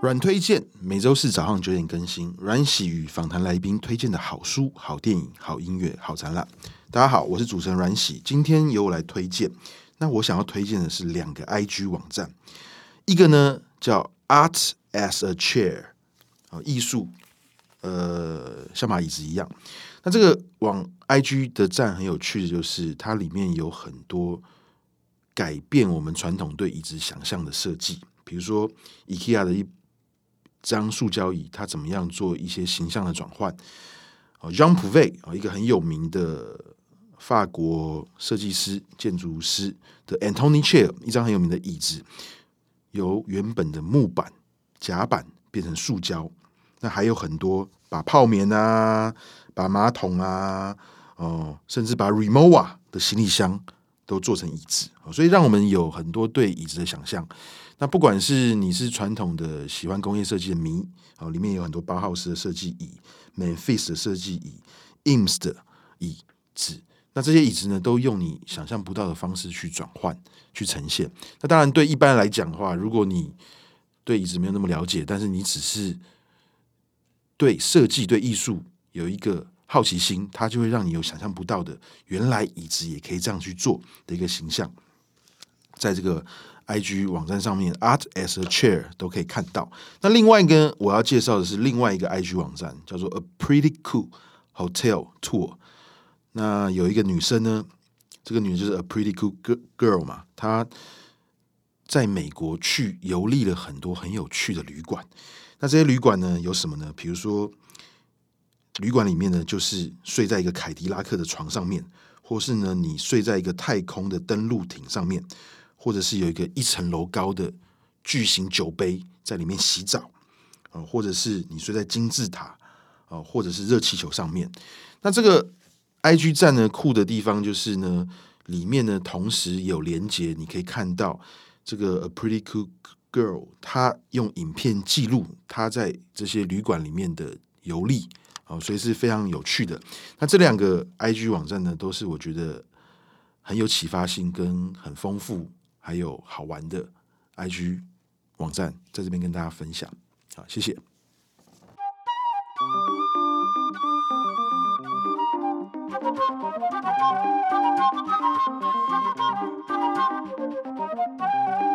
阮推荐每周四早上九点更新，阮喜与访谈来宾推荐的好书、好电影、好音乐、好展览。大家好，我是主持人阮喜，今天由我来推荐。那我想要推荐的是两个 IG 网站，一个呢叫 Art as a Chair，啊，艺术，呃，像把椅子一样。那这个网 IG 的站很有趣的就是，它里面有很多改变我们传统对椅子想象的设计，比如说 IKEA 的一张塑胶椅，它怎么样做一些形象的转换？哦，Jean Prouvé 啊，一个很有名的法国设计师、建筑师的 Antony Chair，一张很有名的椅子，由原本的木板甲板变成塑胶。那还有很多把泡棉啊、把马桶啊、哦，甚至把 Rimowa 的行李箱都做成椅子，所以让我们有很多对椅子的想象。那不管是你是传统的喜欢工业设计的迷，哦，里面有很多包浩斯的设计椅、Memphis 的设计椅、ems 的椅子，那这些椅子呢，都用你想象不到的方式去转换、去呈现。那当然，对一般人来讲的话，如果你对椅子没有那么了解，但是你只是对设计、对艺术有一个好奇心，它就会让你有想象不到的，原来椅子也可以这样去做的一个形象，在这个 IG 网站上面，Art as a Chair 都可以看到。那另外一个我要介绍的是另外一个 IG 网站，叫做 A Pretty Cool Hotel Tour。那有一个女生呢，这个女就是 A Pretty Cool Girl 嘛，她在美国去游历了很多很有趣的旅馆。那这些旅馆呢，有什么呢？比如说。旅馆里面呢，就是睡在一个凯迪拉克的床上面，或是呢，你睡在一个太空的登陆艇上面，或者是有一个一层楼高的巨型酒杯在里面洗澡，啊，或者是你睡在金字塔，啊，或者是热气球上面。那这个 IG 站呢，酷的地方就是呢，里面呢同时有连接，你可以看到这个 A Pretty Cool Girl，她用影片记录她在这些旅馆里面的游历。哦，所以是非常有趣的。那这两个 IG 网站呢，都是我觉得很有启发性、跟很丰富还有好玩的 IG 网站，在这边跟大家分享。好，谢谢。Thank you.